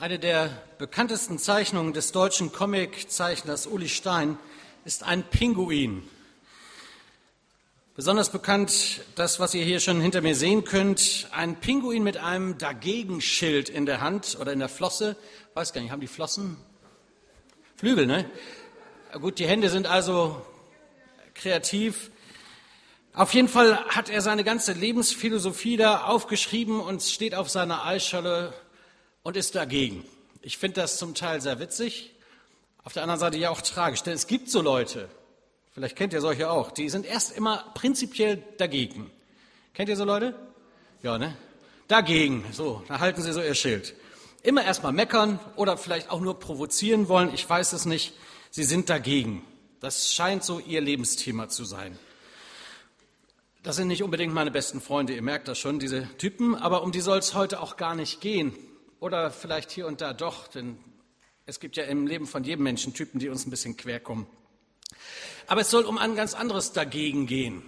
Eine der bekanntesten Zeichnungen des deutschen Comiczeichners Uli Stein ist ein Pinguin. Besonders bekannt das, was ihr hier schon hinter mir sehen könnt, ein Pinguin mit einem Dagegenschild in der Hand oder in der Flosse. Weiß gar nicht, haben die Flossen? Flügel, ne? Gut, die Hände sind also kreativ. Auf jeden Fall hat er seine ganze Lebensphilosophie da aufgeschrieben und steht auf seiner Eisscholle und ist dagegen. Ich finde das zum Teil sehr witzig, auf der anderen Seite ja auch tragisch, denn es gibt so Leute, vielleicht kennt ihr solche auch, die sind erst immer prinzipiell dagegen. Kennt ihr so Leute? Ja, ne? Dagegen, so, da halten sie so ihr Schild. Immer erstmal meckern oder vielleicht auch nur provozieren wollen, ich weiß es nicht. Sie sind dagegen. Das scheint so ihr Lebensthema zu sein. Das sind nicht unbedingt meine besten Freunde, ihr merkt das schon, diese Typen, aber um die soll es heute auch gar nicht gehen. Oder vielleicht hier und da doch, denn es gibt ja im Leben von jedem Menschen Typen, die uns ein bisschen quer kommen. Aber es soll um ein ganz anderes dagegen gehen.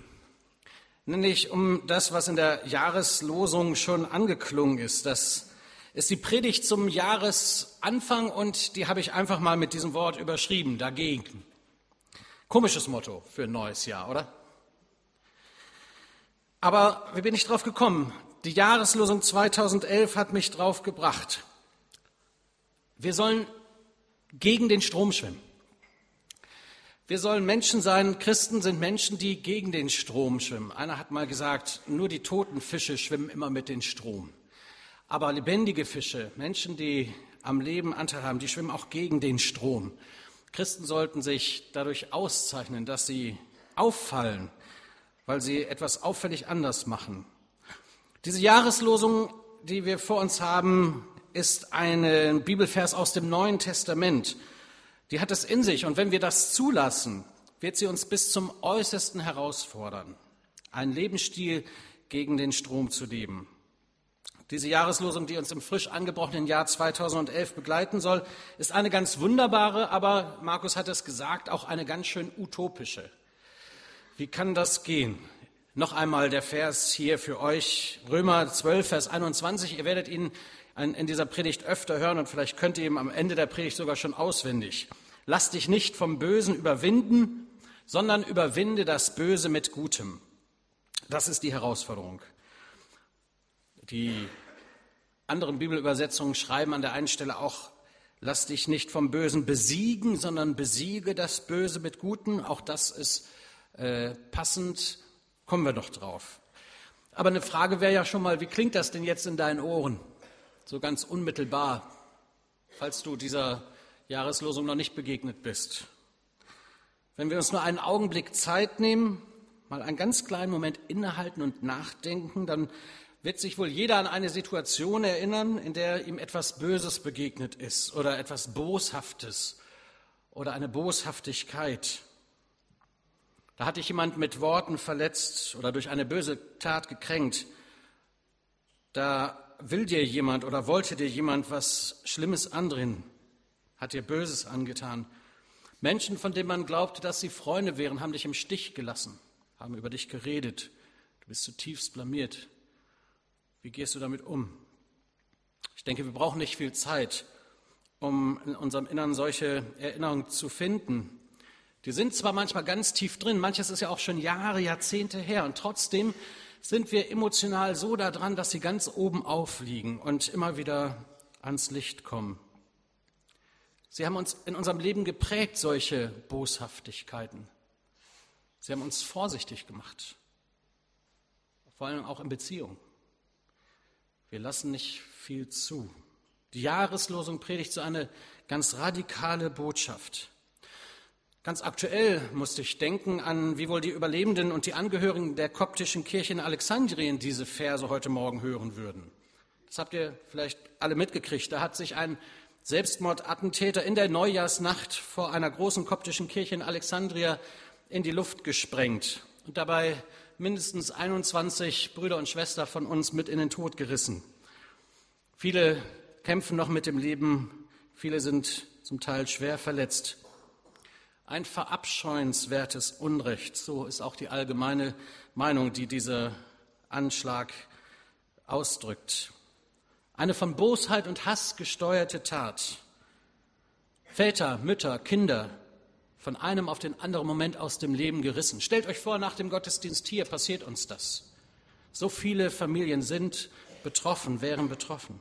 Nämlich um das, was in der Jahreslosung schon angeklungen ist. Das ist die Predigt zum Jahresanfang und die habe ich einfach mal mit diesem Wort überschrieben, dagegen. Komisches Motto für ein neues Jahr, oder? Aber wie bin ich drauf gekommen? Die Jahreslosung 2011 hat mich drauf gebracht. Wir sollen gegen den Strom schwimmen. Wir sollen Menschen sein, Christen sind Menschen, die gegen den Strom schwimmen. Einer hat mal gesagt, nur die toten Fische schwimmen immer mit dem Strom. Aber lebendige Fische, Menschen, die am Leben Anteil haben, die schwimmen auch gegen den Strom. Christen sollten sich dadurch auszeichnen, dass sie auffallen, weil sie etwas auffällig anders machen. Diese Jahreslosung, die wir vor uns haben, ist ein Bibelvers aus dem Neuen Testament. Die hat es in sich und wenn wir das zulassen, wird sie uns bis zum Äußersten herausfordern, einen Lebensstil gegen den Strom zu leben. Diese Jahreslosung, die uns im frisch angebrochenen Jahr 2011 begleiten soll, ist eine ganz wunderbare, aber Markus hat es gesagt, auch eine ganz schön utopische. Wie kann das gehen? Noch einmal der Vers hier für euch, Römer 12, Vers 21. Ihr werdet ihn in dieser Predigt öfter hören und vielleicht könnt ihr ihn am Ende der Predigt sogar schon auswendig. Lass dich nicht vom Bösen überwinden, sondern überwinde das Böse mit Gutem. Das ist die Herausforderung. Die anderen Bibelübersetzungen schreiben an der einen Stelle auch, lass dich nicht vom Bösen besiegen, sondern besiege das Böse mit Guten. Auch das ist äh, passend, kommen wir doch drauf. Aber eine Frage wäre ja schon mal, wie klingt das denn jetzt in deinen Ohren? So ganz unmittelbar, falls du dieser Jahreslosung noch nicht begegnet bist. Wenn wir uns nur einen Augenblick Zeit nehmen, mal einen ganz kleinen Moment innehalten und nachdenken, dann wird sich wohl jeder an eine Situation erinnern, in der ihm etwas Böses begegnet ist oder etwas Boshaftes oder eine Boshaftigkeit. Da hat dich jemand mit Worten verletzt oder durch eine böse Tat gekränkt. Da will dir jemand oder wollte dir jemand was Schlimmes andrehen, hat dir Böses angetan. Menschen, von denen man glaubte, dass sie Freunde wären, haben dich im Stich gelassen, haben über dich geredet. Du bist zutiefst blamiert. Wie gehst du damit um? Ich denke, wir brauchen nicht viel Zeit, um in unserem Innern solche Erinnerungen zu finden. Die sind zwar manchmal ganz tief drin, manches ist ja auch schon Jahre, Jahrzehnte her und trotzdem sind wir emotional so daran, dass sie ganz oben aufliegen und immer wieder ans Licht kommen. Sie haben uns in unserem Leben geprägt, solche Boshaftigkeiten. Sie haben uns vorsichtig gemacht, vor allem auch in Beziehungen. Wir lassen nicht viel zu. Die Jahreslosung predigt so eine ganz radikale Botschaft. Ganz aktuell musste ich denken an, wie wohl die Überlebenden und die Angehörigen der koptischen Kirche in Alexandrien diese Verse heute Morgen hören würden. Das habt ihr vielleicht alle mitgekriegt. Da hat sich ein Selbstmordattentäter in der Neujahrsnacht vor einer großen koptischen Kirche in Alexandria in die Luft gesprengt und dabei mindestens 21 Brüder und Schwestern von uns mit in den Tod gerissen. Viele kämpfen noch mit dem Leben, viele sind zum Teil schwer verletzt. Ein verabscheuenswertes Unrecht, so ist auch die allgemeine Meinung, die dieser Anschlag ausdrückt. Eine von Bosheit und Hass gesteuerte Tat. Väter, Mütter, Kinder von einem auf den anderen Moment aus dem Leben gerissen. Stellt euch vor, nach dem Gottesdienst hier passiert uns das. So viele Familien sind betroffen, wären betroffen.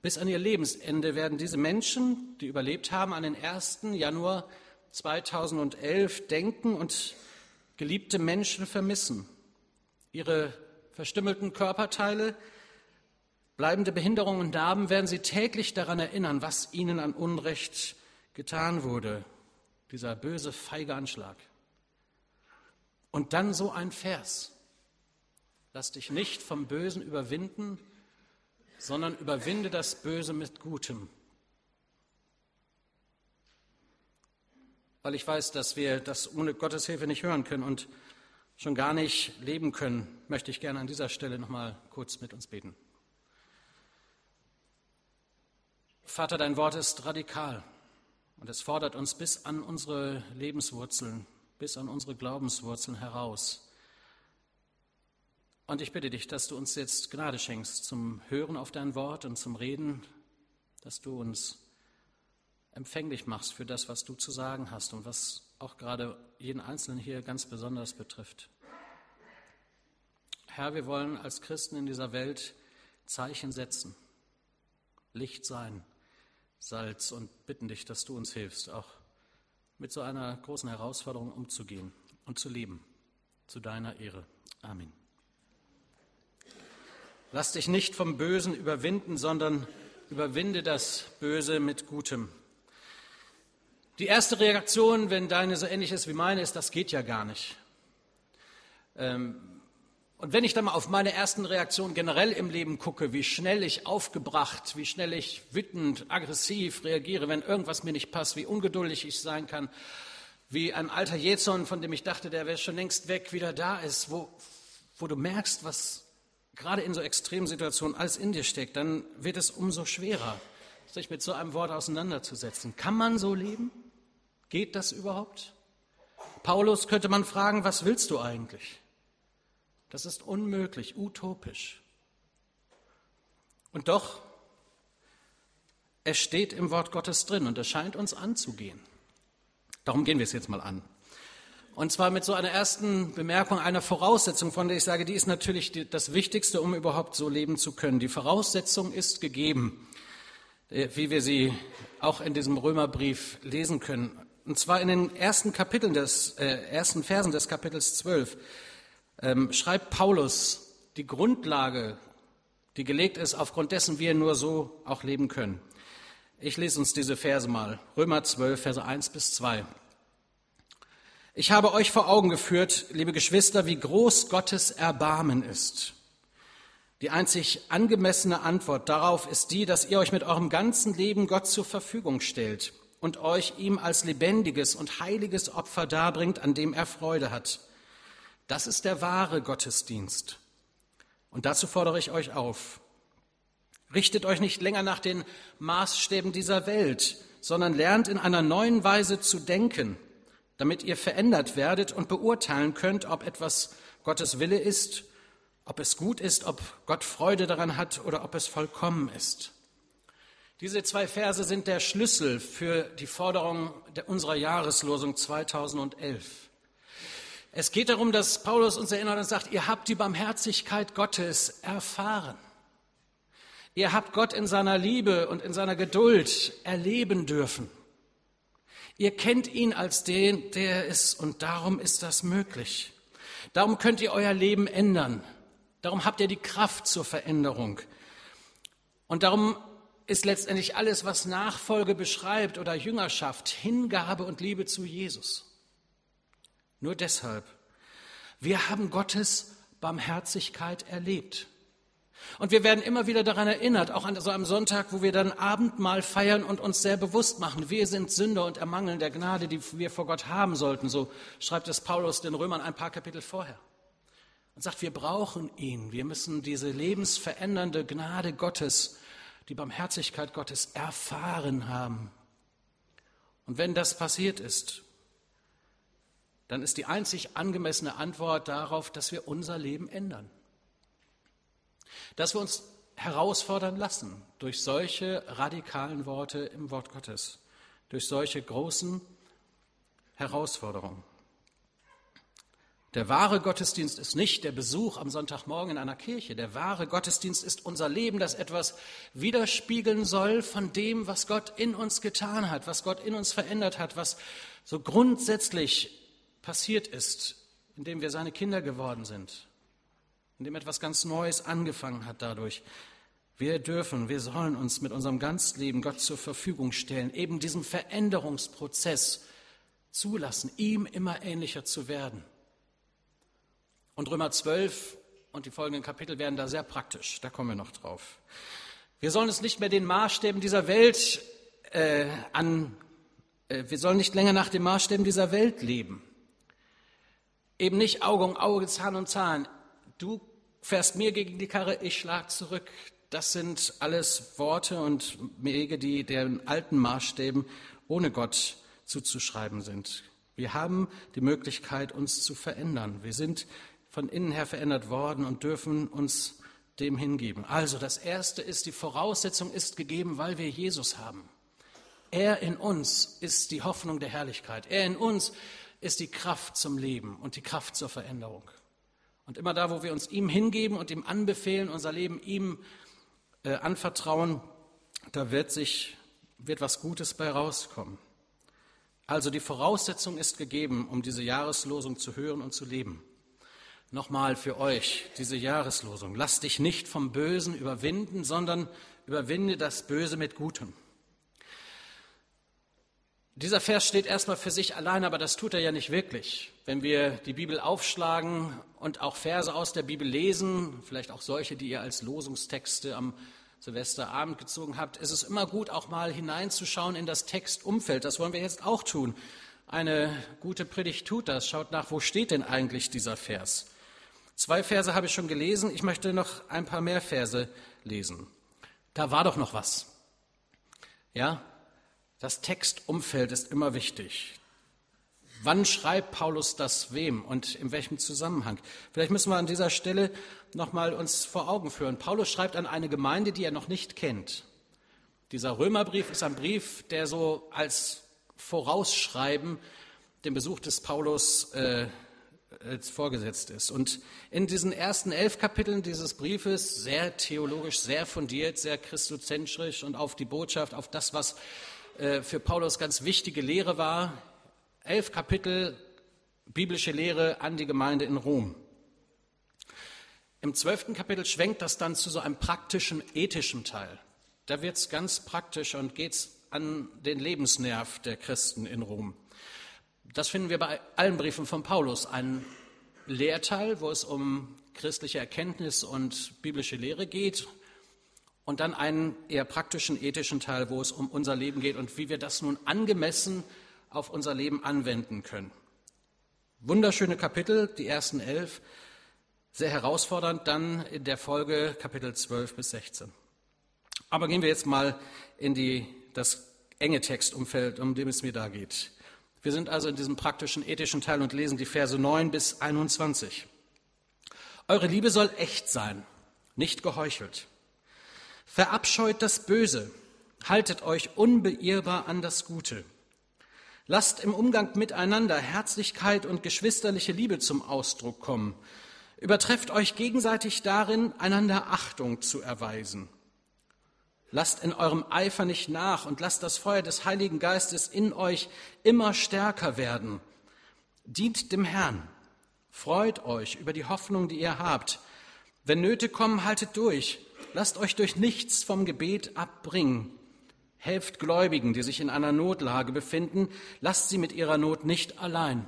Bis an ihr Lebensende werden diese Menschen, die überlebt haben, an den 1. Januar 2011 denken und geliebte Menschen vermissen. Ihre verstümmelten Körperteile bleibende Behinderungen und Narben werden sie täglich daran erinnern, was ihnen an Unrecht getan wurde. Dieser böse, feige Anschlag. Und dann so ein Vers. Lass dich nicht vom Bösen überwinden, sondern überwinde das Böse mit Gutem. Weil ich weiß, dass wir das ohne Gottes Hilfe nicht hören können und schon gar nicht leben können, möchte ich gerne an dieser Stelle noch mal kurz mit uns beten. Vater, dein Wort ist radikal und es fordert uns bis an unsere Lebenswurzeln, bis an unsere Glaubenswurzeln heraus. Und ich bitte dich, dass du uns jetzt Gnade schenkst zum Hören auf dein Wort und zum Reden, dass du uns empfänglich machst für das, was du zu sagen hast und was auch gerade jeden Einzelnen hier ganz besonders betrifft. Herr, wir wollen als Christen in dieser Welt Zeichen setzen, Licht sein, Salz und bitten dich, dass du uns hilfst, auch mit so einer großen Herausforderung umzugehen und zu leben, zu deiner Ehre. Amen. Lass dich nicht vom Bösen überwinden, sondern überwinde das Böse mit Gutem. Die erste Reaktion, wenn deine so ähnlich ist wie meine, ist, das geht ja gar nicht. Ähm, und wenn ich dann mal auf meine ersten Reaktionen generell im Leben gucke, wie schnell ich aufgebracht, wie schnell ich wütend, aggressiv reagiere, wenn irgendwas mir nicht passt, wie ungeduldig ich sein kann, wie ein alter Jezon, von dem ich dachte, der wäre schon längst weg, wieder da ist, wo, wo du merkst, was gerade in so extremen Situationen alles in dir steckt, dann wird es umso schwerer, sich mit so einem Wort auseinanderzusetzen. Kann man so leben? Geht das überhaupt? Paulus könnte man fragen, was willst du eigentlich? Das ist unmöglich, utopisch. Und doch, es steht im Wort Gottes drin und es scheint uns anzugehen. Darum gehen wir es jetzt mal an. Und zwar mit so einer ersten Bemerkung, einer Voraussetzung, von der ich sage, die ist natürlich das Wichtigste, um überhaupt so leben zu können. Die Voraussetzung ist gegeben, äh, wie wir sie auch in diesem Römerbrief lesen können. Und zwar in den ersten Kapiteln des, äh, ersten Versen des Kapitels 12 ähm, schreibt Paulus die Grundlage, die gelegt ist, aufgrund dessen wir nur so auch leben können. Ich lese uns diese Verse mal. Römer 12, Verse 1 bis 2. Ich habe euch vor Augen geführt, liebe Geschwister, wie groß Gottes Erbarmen ist. Die einzig angemessene Antwort darauf ist die, dass ihr euch mit eurem ganzen Leben Gott zur Verfügung stellt und euch ihm als lebendiges und heiliges Opfer darbringt, an dem er Freude hat. Das ist der wahre Gottesdienst. Und dazu fordere ich euch auf. Richtet euch nicht länger nach den Maßstäben dieser Welt, sondern lernt in einer neuen Weise zu denken, damit ihr verändert werdet und beurteilen könnt, ob etwas Gottes Wille ist, ob es gut ist, ob Gott Freude daran hat oder ob es vollkommen ist. Diese zwei Verse sind der Schlüssel für die Forderung unserer Jahreslosung 2011. Es geht darum, dass Paulus uns erinnert und sagt, ihr habt die Barmherzigkeit Gottes erfahren. Ihr habt Gott in seiner Liebe und in seiner Geduld erleben dürfen. Ihr kennt ihn als den, der er ist und darum ist das möglich. Darum könnt ihr euer Leben ändern. Darum habt ihr die Kraft zur Veränderung. Und darum ist letztendlich alles, was Nachfolge beschreibt oder Jüngerschaft, Hingabe und Liebe zu Jesus. Nur deshalb. Wir haben Gottes Barmherzigkeit erlebt. Und wir werden immer wieder daran erinnert, auch an so einem Sonntag, wo wir dann Abendmahl feiern und uns sehr bewusst machen, wir sind Sünder und ermangeln der Gnade, die wir vor Gott haben sollten. So schreibt es Paulus den Römern ein paar Kapitel vorher. Und sagt, wir brauchen ihn. Wir müssen diese lebensverändernde Gnade Gottes, die Barmherzigkeit Gottes erfahren haben. Und wenn das passiert ist, dann ist die einzig angemessene Antwort darauf, dass wir unser Leben ändern. Dass wir uns herausfordern lassen durch solche radikalen Worte im Wort Gottes, durch solche großen Herausforderungen. Der wahre Gottesdienst ist nicht der Besuch am Sonntagmorgen in einer Kirche. Der wahre Gottesdienst ist unser Leben, das etwas widerspiegeln soll von dem, was Gott in uns getan hat, was Gott in uns verändert hat, was so grundsätzlich passiert ist, indem wir seine Kinder geworden sind, indem etwas ganz Neues angefangen hat dadurch. Wir dürfen, wir sollen uns mit unserem ganzen Leben Gott zur Verfügung stellen, eben diesem Veränderungsprozess zulassen, ihm immer ähnlicher zu werden. Und Römer 12 und die folgenden Kapitel werden da sehr praktisch. Da kommen wir noch drauf. Wir sollen es nicht mehr den Maßstäben dieser Welt äh, an, äh, wir sollen nicht länger nach den Maßstäben dieser Welt leben. Eben nicht Auge um Auge, Zahn um Zahn. Du fährst mir gegen die Karre, ich schlag zurück. Das sind alles Worte und Wege, die den alten Maßstäben ohne Gott zuzuschreiben sind. Wir haben die Möglichkeit, uns zu verändern. Wir sind von innen her verändert worden und dürfen uns dem hingeben. Also das Erste ist, die Voraussetzung ist gegeben, weil wir Jesus haben. Er in uns ist die Hoffnung der Herrlichkeit. Er in uns ist die Kraft zum Leben und die Kraft zur Veränderung. Und immer da, wo wir uns ihm hingeben und ihm anbefehlen, unser Leben ihm äh, anvertrauen, da wird sich wird was Gutes bei rauskommen. Also die Voraussetzung ist gegeben, um diese Jahreslosung zu hören und zu leben. Nochmal für euch diese Jahreslosung. Lass dich nicht vom Bösen überwinden, sondern überwinde das Böse mit Gutem. Dieser Vers steht erstmal für sich allein, aber das tut er ja nicht wirklich. Wenn wir die Bibel aufschlagen und auch Verse aus der Bibel lesen, vielleicht auch solche, die ihr als Losungstexte am Silvesterabend gezogen habt, ist es immer gut, auch mal hineinzuschauen in das Textumfeld. Das wollen wir jetzt auch tun. Eine gute Predigt tut das. Schaut nach, wo steht denn eigentlich dieser Vers? Zwei Verse habe ich schon gelesen. Ich möchte noch ein paar mehr Verse lesen. Da war doch noch was. Ja, das Textumfeld ist immer wichtig. Wann schreibt Paulus das wem und in welchem Zusammenhang? Vielleicht müssen wir an dieser Stelle nochmal uns vor Augen führen. Paulus schreibt an eine Gemeinde, die er noch nicht kennt. Dieser Römerbrief ist ein Brief, der so als Vorausschreiben den Besuch des Paulus äh, vorgesetzt ist. Und in diesen ersten elf Kapiteln dieses Briefes, sehr theologisch, sehr fundiert, sehr christozentrisch und auf die Botschaft, auf das, was äh, für Paulus ganz wichtige Lehre war, elf Kapitel biblische Lehre an die Gemeinde in Rom. Im zwölften Kapitel schwenkt das dann zu so einem praktischen, ethischen Teil. Da wird es ganz praktisch und geht es an den Lebensnerv der Christen in Rom. Das finden wir bei allen Briefen von Paulus. Ein Lehrteil, wo es um christliche Erkenntnis und biblische Lehre geht. Und dann einen eher praktischen, ethischen Teil, wo es um unser Leben geht und wie wir das nun angemessen auf unser Leben anwenden können. Wunderschöne Kapitel, die ersten elf, sehr herausfordernd, dann in der Folge Kapitel 12 bis 16. Aber gehen wir jetzt mal in die, das enge Textumfeld, um dem es mir da geht. Wir sind also in diesem praktischen, ethischen Teil und lesen die Verse 9 bis 21. Eure Liebe soll echt sein, nicht geheuchelt. Verabscheut das Böse, haltet euch unbeirrbar an das Gute. Lasst im Umgang miteinander Herzlichkeit und geschwisterliche Liebe zum Ausdruck kommen. Übertrefft euch gegenseitig darin, einander Achtung zu erweisen. Lasst in eurem Eifer nicht nach und lasst das Feuer des Heiligen Geistes in euch immer stärker werden. Dient dem Herrn. Freut euch über die Hoffnung, die ihr habt. Wenn Nöte kommen, haltet durch. Lasst euch durch nichts vom Gebet abbringen. Helft Gläubigen, die sich in einer Notlage befinden. Lasst sie mit ihrer Not nicht allein.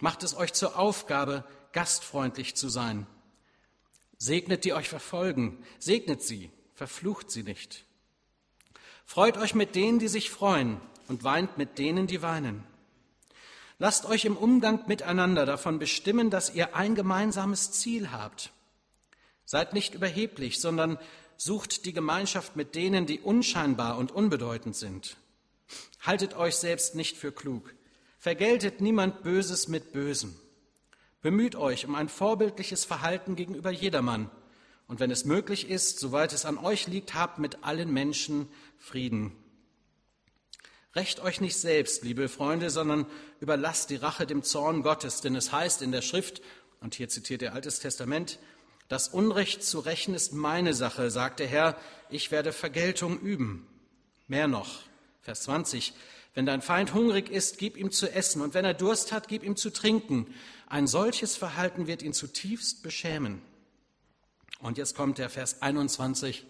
Macht es euch zur Aufgabe, gastfreundlich zu sein. Segnet die euch verfolgen. Segnet sie verflucht sie nicht. Freut euch mit denen, die sich freuen, und weint mit denen, die weinen. Lasst euch im Umgang miteinander davon bestimmen, dass ihr ein gemeinsames Ziel habt. Seid nicht überheblich, sondern sucht die Gemeinschaft mit denen, die unscheinbar und unbedeutend sind. Haltet euch selbst nicht für klug. Vergeltet niemand Böses mit Bösem. Bemüht euch um ein vorbildliches Verhalten gegenüber jedermann Und wenn es möglich ist, soweit es an euch liegt, habt mit allen Menschen Frieden. Recht euch nicht selbst, liebe Freunde, sondern überlasst die Rache dem Zorn Gottes, denn es heißt in der Schrift, und hier zitiert er Altes Testament, das Unrecht zu rächen ist meine Sache, sagt der Herr, ich werde Vergeltung üben. Mehr noch, Vers 20, wenn dein Feind hungrig ist, gib ihm zu essen, und wenn er Durst hat, gib ihm zu trinken. Ein solches Verhalten wird ihn zutiefst beschämen. Und jetzt kommt der Vers 21,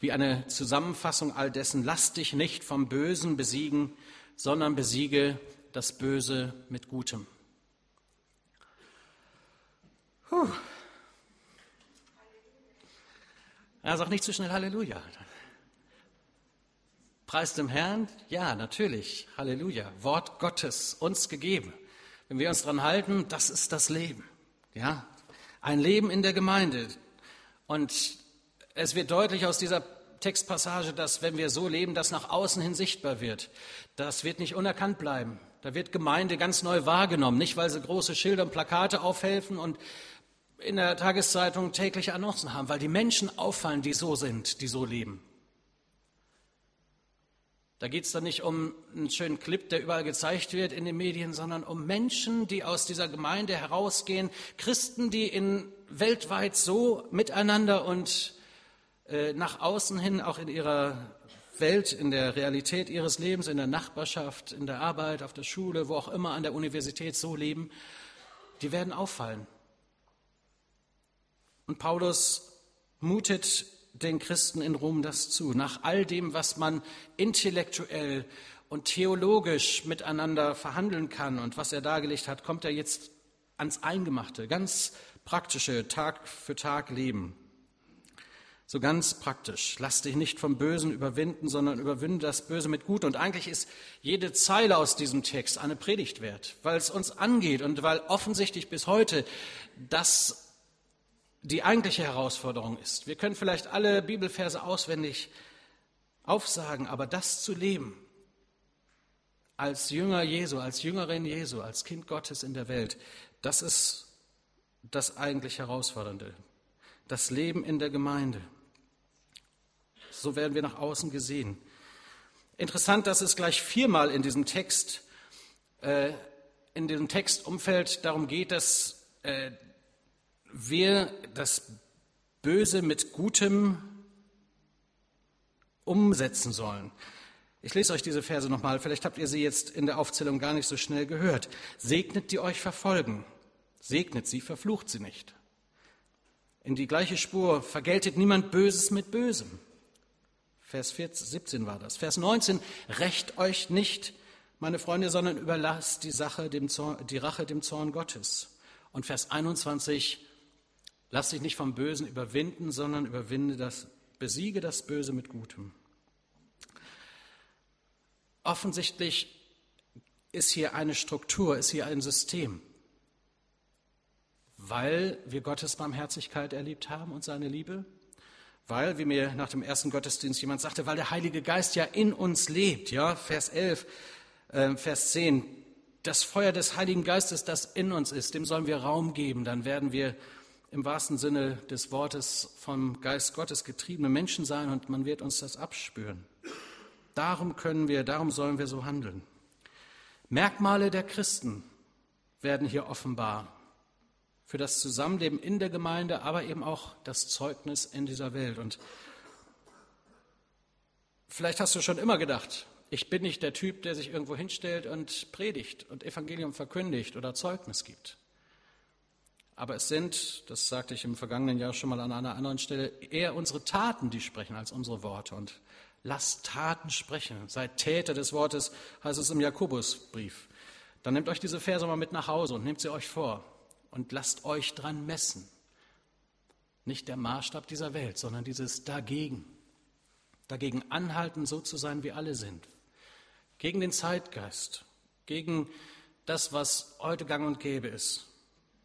wie eine Zusammenfassung all dessen, lass dich nicht vom Bösen besiegen, sondern besiege das Böse mit Gutem. Puh. Er sagt nicht zu schnell Halleluja. Preis dem Herrn? Ja, natürlich. Halleluja. Wort Gottes uns gegeben. Wenn wir uns daran halten, das ist das Leben. Ja, ein Leben in der Gemeinde. Und es wird deutlich aus dieser Textpassage, dass wenn wir so leben, das nach außen hin sichtbar wird. Das wird nicht unerkannt bleiben. Da wird Gemeinde ganz neu wahrgenommen. Nicht, weil sie große Schilder und Plakate aufhelfen und in der Tageszeitung tägliche Annoncen haben, weil die Menschen auffallen, die so sind, die so leben. Da geht es dann nicht um einen schönen Clip, der überall gezeigt wird in den Medien, sondern um Menschen, die aus dieser Gemeinde herausgehen, Christen, die in weltweit so miteinander und äh, nach außen hin auch in ihrer Welt, in der Realität ihres Lebens, in der Nachbarschaft, in der Arbeit, auf der Schule, wo auch immer, an der Universität so leben, die werden auffallen. Und Paulus mutet den Christen in Rom das zu. Nach all dem, was man intellektuell und theologisch miteinander verhandeln kann und was er dargelegt hat, kommt er jetzt ans Eingemachte, ganz praktische Tag für Tag Leben. So ganz praktisch. Lass dich nicht vom Bösen überwinden, sondern überwinde das Böse mit Gut. Und eigentlich ist jede Zeile aus diesem Text eine Predigt wert, weil es uns angeht und weil offensichtlich bis heute das die eigentliche Herausforderung ist. Wir können vielleicht alle Bibelverse auswendig aufsagen, aber das zu leben, als Jünger Jesu, als Jüngerin Jesu, als Kind Gottes in der Welt, das ist das eigentlich Herausfordernde. Das Leben in der Gemeinde. So werden wir nach außen gesehen. Interessant, dass es gleich viermal in diesem Text, äh, in diesem Textumfeld darum geht, dass äh, wir das Böse mit Gutem umsetzen sollen. Ich lese euch diese Verse nochmal, vielleicht habt ihr sie jetzt in der Aufzählung gar nicht so schnell gehört. Segnet, die euch verfolgen. Segnet sie, verflucht sie nicht. In die gleiche Spur, vergeltet niemand Böses mit Bösem. Vers 14, 17 war das. Vers 19, rächt euch nicht, meine Freunde, sondern überlasst die Sache dem Zorn, die Rache dem Zorn Gottes. Und Vers 21, Lass dich nicht vom Bösen überwinden, sondern überwinde das, besiege das Böse mit Gutem. Offensichtlich ist hier eine Struktur, ist hier ein System, weil wir Gottes Barmherzigkeit erlebt haben und seine Liebe, weil, wie mir nach dem ersten Gottesdienst jemand sagte, weil der Heilige Geist ja in uns lebt, ja, Vers 11, äh, Vers 10, das Feuer des Heiligen Geistes, das in uns ist, dem sollen wir Raum geben, dann werden wir im wahrsten Sinne des Wortes vom Geist Gottes getriebene Menschen sein und man wird uns das abspüren. Darum können wir, darum sollen wir so handeln. Merkmale der Christen werden hier offenbar für das Zusammenleben in der Gemeinde, aber eben auch das Zeugnis in dieser Welt. Und vielleicht hast du schon immer gedacht, ich bin nicht der Typ, der sich irgendwo hinstellt und predigt und Evangelium verkündigt oder Zeugnis gibt. Aber es sind, das sagte ich im vergangenen Jahr schon mal an einer anderen Stelle, eher unsere Taten, die sprechen, als unsere Worte. Und lasst Taten sprechen. Seid Täter des Wortes, heißt es im Jakobusbrief. Dann nehmt euch diese Verse mal mit nach Hause und nehmt sie euch vor und lasst euch dran messen. Nicht der Maßstab dieser Welt, sondern dieses dagegen. Dagegen anhalten, so zu sein, wie alle sind. Gegen den Zeitgeist, gegen das, was heute gang und gäbe ist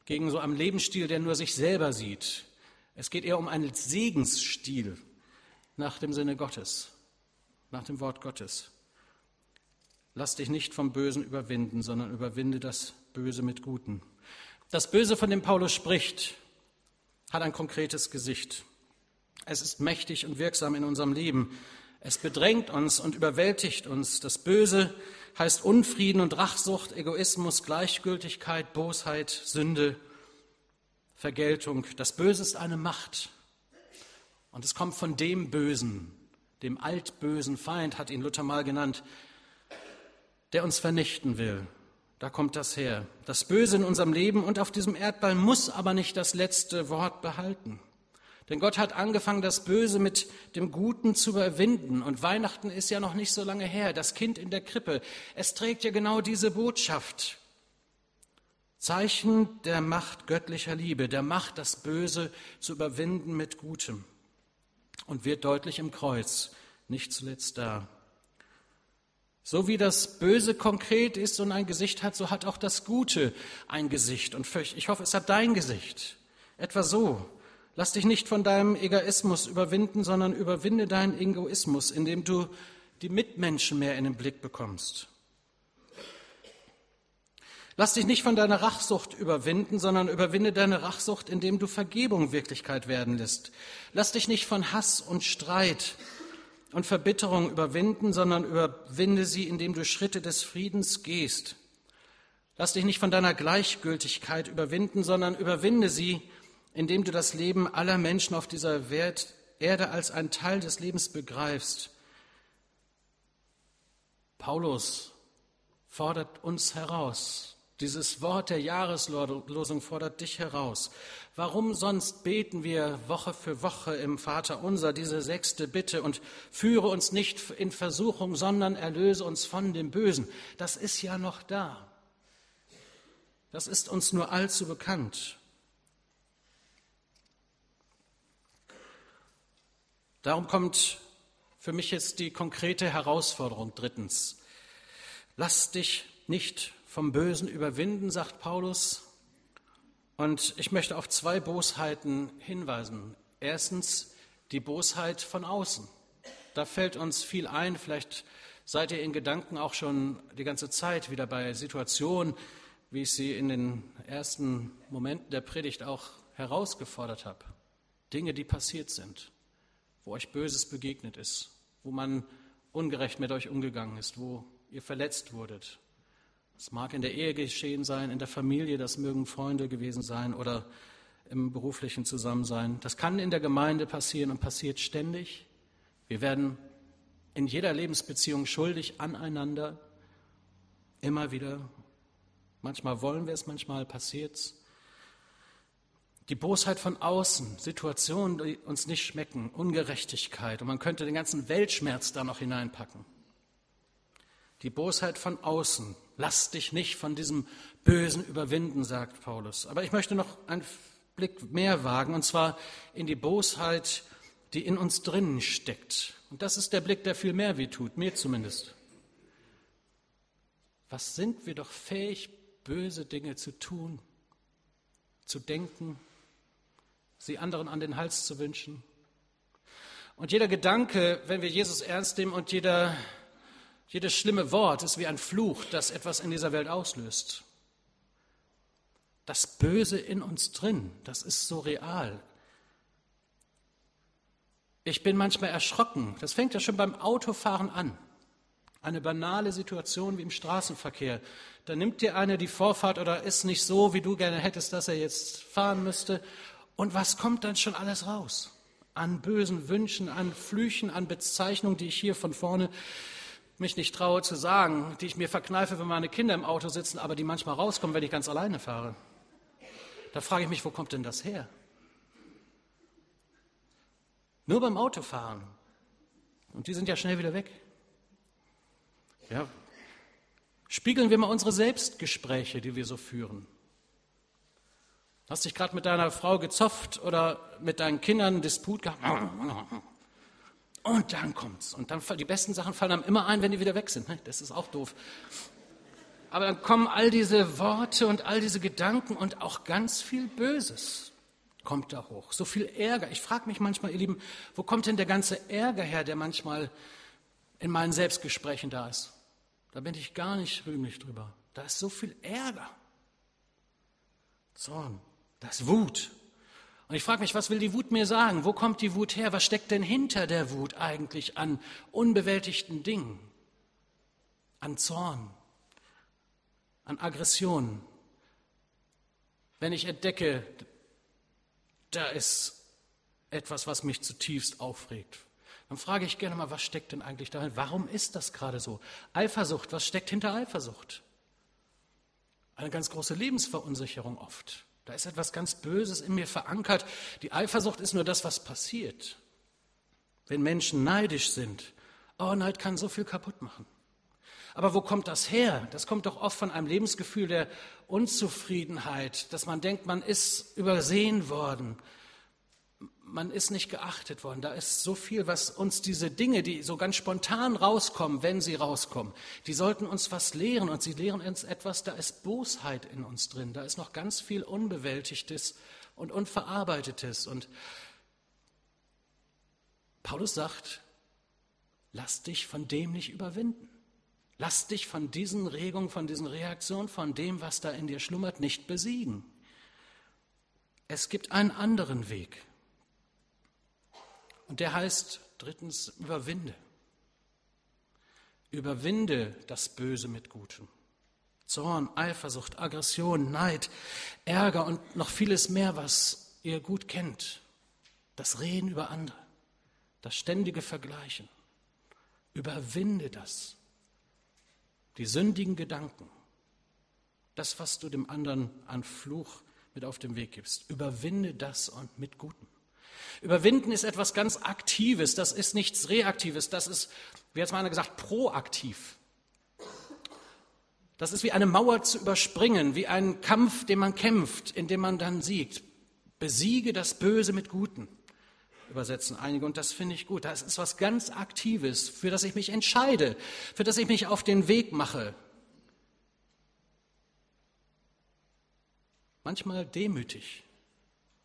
gegen so einen Lebensstil, der nur sich selber sieht. Es geht eher um einen Segensstil nach dem Sinne Gottes, nach dem Wort Gottes. Lass dich nicht vom Bösen überwinden, sondern überwinde das Böse mit Guten. Das Böse, von dem Paulus spricht, hat ein konkretes Gesicht. Es ist mächtig und wirksam in unserem Leben. Es bedrängt uns und überwältigt uns. Das Böse heißt Unfrieden und Rachsucht, Egoismus, Gleichgültigkeit, Bosheit, Sünde, Vergeltung. Das Böse ist eine Macht. Und es kommt von dem Bösen, dem altbösen Feind, hat ihn Luther mal genannt, der uns vernichten will. Da kommt das her. Das Böse in unserem Leben und auf diesem Erdball muss aber nicht das letzte Wort behalten. Denn Gott hat angefangen, das Böse mit dem Guten zu überwinden. Und Weihnachten ist ja noch nicht so lange her. Das Kind in der Krippe. Es trägt ja genau diese Botschaft. Zeichen der Macht göttlicher Liebe, der Macht, das Böse zu überwinden mit Gutem. Und wird deutlich im Kreuz, nicht zuletzt da. So wie das Böse konkret ist und ein Gesicht hat, so hat auch das Gute ein Gesicht. Und ich hoffe, es hat dein Gesicht. Etwa so. Lass dich nicht von deinem Egoismus überwinden, sondern überwinde deinen Egoismus, indem du die Mitmenschen mehr in den Blick bekommst. Lass dich nicht von deiner Rachsucht überwinden, sondern überwinde deine Rachsucht, indem du Vergebung Wirklichkeit werden lässt. Lass dich nicht von Hass und Streit und Verbitterung überwinden, sondern überwinde sie, indem du Schritte des Friedens gehst. Lass dich nicht von deiner Gleichgültigkeit überwinden, sondern überwinde sie, indem du das Leben aller Menschen auf dieser Erde als ein Teil des Lebens begreifst. Paulus fordert uns heraus, dieses Wort der Jahreslosung fordert dich heraus. Warum sonst beten wir Woche für Woche im Vater unser diese sechste Bitte und führe uns nicht in Versuchung, sondern erlöse uns von dem Bösen? Das ist ja noch da. Das ist uns nur allzu bekannt. Darum kommt für mich jetzt die konkrete Herausforderung drittens. Lass dich nicht vom Bösen überwinden, sagt Paulus. Und ich möchte auf zwei Bosheiten hinweisen. Erstens die Bosheit von außen. Da fällt uns viel ein. Vielleicht seid ihr in Gedanken auch schon die ganze Zeit wieder bei Situationen, wie ich sie in den ersten Momenten der Predigt auch herausgefordert habe. Dinge, die passiert sind, wo euch Böses begegnet ist, wo man ungerecht mit euch umgegangen ist, wo ihr verletzt wurdet, es mag in der Ehe geschehen sein, in der Familie, das mögen Freunde gewesen sein oder im beruflichen Zusammensein. Das kann in der Gemeinde passieren und passiert ständig. Wir werden in jeder Lebensbeziehung schuldig aneinander, immer wieder. Manchmal wollen wir es, manchmal passiert es. Die Bosheit von außen, Situationen, die uns nicht schmecken, Ungerechtigkeit und man könnte den ganzen Weltschmerz da noch hineinpacken. Die Bosheit von außen, Lass dich nicht von diesem Bösen überwinden, sagt Paulus. Aber ich möchte noch einen Blick mehr wagen, und zwar in die Bosheit, die in uns drinnen steckt. Und das ist der Blick, der viel mehr wehtut, mir zumindest. Was sind wir doch fähig, böse Dinge zu tun, zu denken, sie anderen an den Hals zu wünschen? Und jeder Gedanke, wenn wir Jesus ernst nehmen und jeder jedes schlimme Wort ist wie ein Fluch, das etwas in dieser Welt auslöst. Das Böse in uns drin, das ist so real. Ich bin manchmal erschrocken. Das fängt ja schon beim Autofahren an. Eine banale Situation wie im Straßenverkehr. Da nimmt dir einer die Vorfahrt oder ist nicht so, wie du gerne hättest, dass er jetzt fahren müsste. Und was kommt dann schon alles raus? An bösen Wünschen, an Flüchen, an Bezeichnungen, die ich hier von vorne mich nicht traue zu sagen, die ich mir verkneife, wenn meine Kinder im Auto sitzen, aber die manchmal rauskommen, wenn ich ganz alleine fahre. Da frage ich mich, wo kommt denn das her? Nur beim Autofahren. Und die sind ja schnell wieder weg. Ja. Spiegeln wir mal unsere Selbstgespräche, die wir so führen. Hast dich gerade mit deiner Frau gezofft oder mit deinen Kindern einen Disput gehabt? Und dann kommt's. Und dann die besten Sachen fallen einem immer ein, wenn die wieder weg sind. Ne? Das ist auch doof. Aber dann kommen all diese Worte und all diese Gedanken und auch ganz viel Böses kommt da hoch. So viel Ärger. Ich frage mich manchmal, ihr Lieben, wo kommt denn der ganze Ärger her, der manchmal in meinen Selbstgesprächen da ist? Da bin ich gar nicht rühmlich drüber. Da ist so viel Ärger. Zorn, das Wut. Und ich frage mich, was will die Wut mir sagen? Wo kommt die Wut her? Was steckt denn hinter der Wut eigentlich an unbewältigten Dingen? An Zorn, an Aggression. Wenn ich entdecke, da ist etwas, was mich zutiefst aufregt, dann frage ich gerne mal, was steckt denn eigentlich dahin? Warum ist das gerade so? Eifersucht, was steckt hinter Eifersucht? Eine ganz große Lebensverunsicherung oft. Da ist etwas ganz Böses in mir verankert. Die Eifersucht ist nur das, was passiert. Wenn Menschen neidisch sind, oh, Neid kann so viel kaputt machen. Aber wo kommt das her? Das kommt doch oft von einem Lebensgefühl der Unzufriedenheit, dass man denkt, man ist übersehen worden, man ist nicht geachtet worden. Da ist so viel, was uns diese Dinge, die so ganz spontan rauskommen, wenn sie rauskommen, die sollten uns was lehren und sie lehren uns etwas, da ist Bosheit in uns drin, da ist noch ganz viel Unbewältigtes und Unverarbeitetes. Und Paulus sagt, lass dich von dem nicht überwinden. Lass dich von diesen Regungen, von diesen Reaktionen, von dem, was da in dir schlummert, nicht besiegen. Es gibt einen anderen Weg. Und der heißt drittens, überwinde. Überwinde das Böse mit Gutem. Zorn, Eifersucht, Aggression, Neid, Ärger und noch vieles mehr, was ihr gut kennt. Das Reden über andere, das ständige Vergleichen. Überwinde das. Die sündigen Gedanken, das, was du dem anderen an Fluch mit auf den Weg gibst. Überwinde das und mit Gutem. Überwinden ist etwas ganz Aktives, das ist nichts Reaktives, das ist, wie hat es mal einer gesagt, proaktiv. Das ist wie eine Mauer zu überspringen, wie ein Kampf, den man kämpft, in dem man dann siegt. Besiege das Böse mit Guten, übersetzen einige, und das finde ich gut. Das ist was ganz Aktives, für das ich mich entscheide, für das ich mich auf den Weg mache. Manchmal demütig,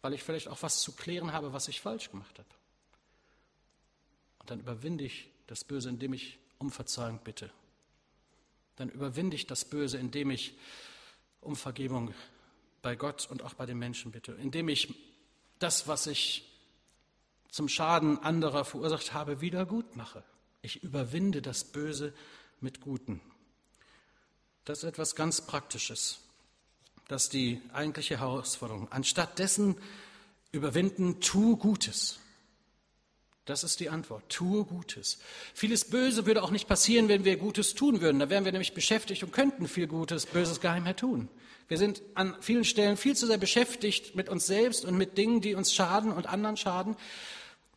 weil ich vielleicht auch was zu klären habe, was ich falsch gemacht habe. Und dann überwinde ich das Böse, indem ich um Verzeihung bitte. Dann überwinde ich das Böse, indem ich um Vergebung bei Gott und auch bei den Menschen bitte. Indem ich das, was ich zum Schaden anderer verursacht habe, wieder gut mache. Ich überwinde das Böse mit Guten. Das ist etwas ganz Praktisches. Das ist die eigentliche Herausforderung. Anstatt dessen überwinden, tu Gutes. Das ist die Antwort. Tue Gutes. Vieles Böse würde auch nicht passieren, wenn wir Gutes tun würden. Da wären wir nämlich beschäftigt und könnten viel Gutes, Böses gar nicht mehr tun. Wir sind an vielen Stellen viel zu sehr beschäftigt mit uns selbst und mit Dingen, die uns schaden und anderen schaden.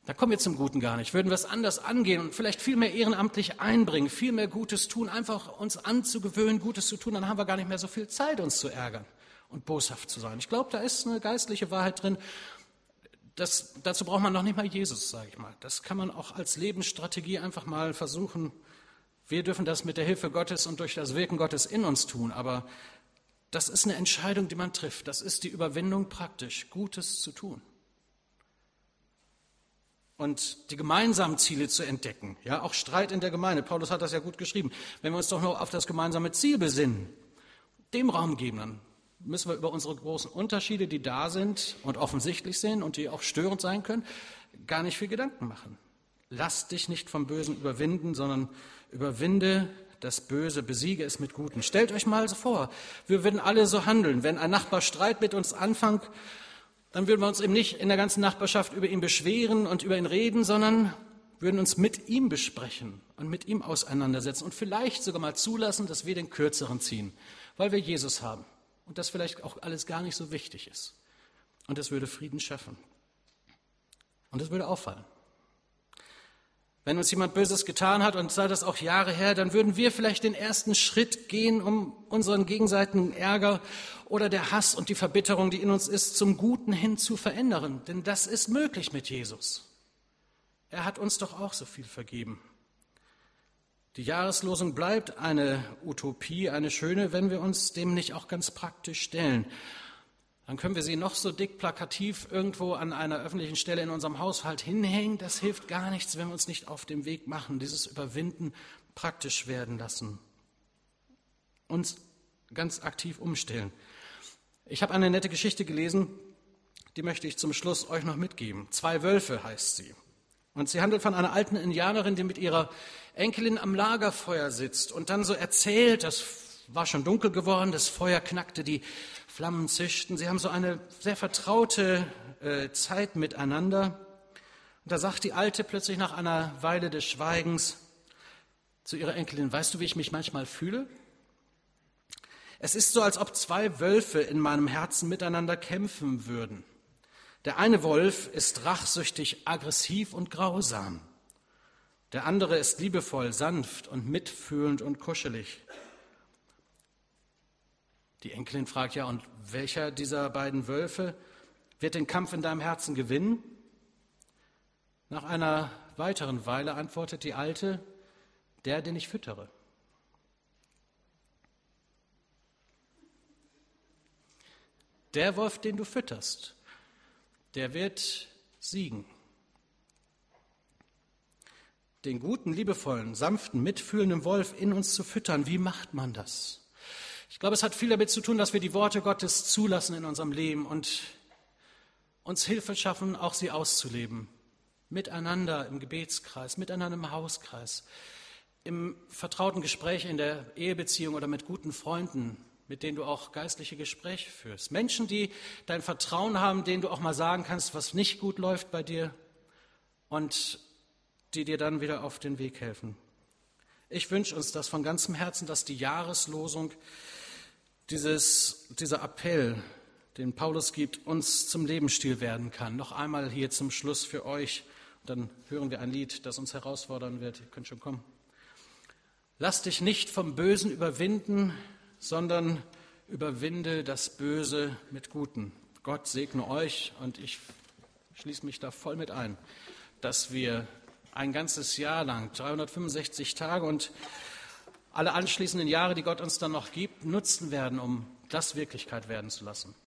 Da kommen wir zum Guten gar nicht. Würden wir es anders angehen und vielleicht viel mehr ehrenamtlich einbringen, viel mehr Gutes tun, einfach uns anzugewöhnen, Gutes zu tun, dann haben wir gar nicht mehr so viel Zeit, uns zu ärgern und boshaft zu sein. Ich glaube, da ist eine geistliche Wahrheit drin. Das, dazu braucht man noch nicht mal Jesus, sage ich mal. Das kann man auch als Lebensstrategie einfach mal versuchen. Wir dürfen das mit der Hilfe Gottes und durch das Wirken Gottes in uns tun, aber das ist eine Entscheidung, die man trifft. Das ist die Überwindung praktisch, Gutes zu tun. Und die gemeinsamen Ziele zu entdecken. Ja, auch Streit in der Gemeinde. Paulus hat das ja gut geschrieben. Wenn wir uns doch nur auf das gemeinsame Ziel besinnen, dem Raum geben, dann müssen wir über unsere großen Unterschiede, die da sind und offensichtlich sind und die auch störend sein können, gar nicht viel Gedanken machen. Lass dich nicht vom Bösen überwinden, sondern überwinde das Böse, besiege es mit Guten. Stellt euch mal so vor, wir würden alle so handeln. Wenn ein Nachbar Streit mit uns anfängt, dann würden wir uns eben nicht in der ganzen Nachbarschaft über ihn beschweren und über ihn reden, sondern würden uns mit ihm besprechen und mit ihm auseinandersetzen und vielleicht sogar mal zulassen, dass wir den Kürzeren ziehen, weil wir Jesus haben und das vielleicht auch alles gar nicht so wichtig ist. Und das würde Frieden schaffen. Und das würde auffallen. Wenn uns jemand Böses getan hat und sei das auch Jahre her, dann würden wir vielleicht den ersten Schritt gehen, um unseren gegenseitigen Ärger oder der Hass und die Verbitterung, die in uns ist, zum Guten hin zu verändern. Denn das ist möglich mit Jesus. Er hat uns doch auch so viel vergeben. Die Jahreslosung bleibt eine Utopie, eine schöne, wenn wir uns dem nicht auch ganz praktisch stellen. Dann können wir sie noch so dick plakativ irgendwo an einer öffentlichen Stelle in unserem Haushalt hinhängen. Das hilft gar nichts, wenn wir uns nicht auf dem Weg machen, dieses Überwinden praktisch werden lassen. Uns ganz aktiv umstellen. Ich habe eine nette Geschichte gelesen, die möchte ich zum Schluss euch noch mitgeben. Zwei Wölfe heißt sie. Und sie handelt von einer alten Indianerin, die mit ihrer Enkelin am Lagerfeuer sitzt und dann so erzählt, das war schon dunkel geworden, das Feuer knackte, die Flammen zischten. Sie haben so eine sehr vertraute äh, Zeit miteinander. Und da sagt die Alte plötzlich nach einer Weile des Schweigens zu ihrer Enkelin, weißt du, wie ich mich manchmal fühle? Es ist so, als ob zwei Wölfe in meinem Herzen miteinander kämpfen würden. Der eine Wolf ist rachsüchtig, aggressiv und grausam. Der andere ist liebevoll, sanft und mitfühlend und kuschelig. Die Enkelin fragt ja, und welcher dieser beiden Wölfe wird den Kampf in deinem Herzen gewinnen? Nach einer weiteren Weile antwortet die Alte, der, den ich füttere. Der Wolf, den du fütterst, der wird siegen. Den guten, liebevollen, sanften, mitfühlenden Wolf in uns zu füttern, wie macht man das? Ich glaube, es hat viel damit zu tun, dass wir die Worte Gottes zulassen in unserem Leben und uns Hilfe schaffen, auch sie auszuleben. Miteinander im Gebetskreis, miteinander im Hauskreis, im vertrauten Gespräch in der Ehebeziehung oder mit guten Freunden, mit denen du auch geistliche Gespräche führst. Menschen, die dein Vertrauen haben, denen du auch mal sagen kannst, was nicht gut läuft bei dir und die dir dann wieder auf den Weg helfen. Ich wünsche uns das von ganzem Herzen, dass die Jahreslosung, dieses, dieser Appell, den Paulus gibt, uns zum Lebensstil werden kann. Noch einmal hier zum Schluss für euch. dann hören wir ein Lied, das uns herausfordern wird. Ihr könnt schon kommen. Lass dich nicht vom Bösen überwinden, sondern überwinde das Böse mit Guten. Gott segne euch und ich schließe mich da voll mit ein, dass wir ein ganzes Jahr lang, 365 Tage und alle anschließenden Jahre, die Gott uns dann noch gibt, nutzen werden, um das Wirklichkeit werden zu lassen.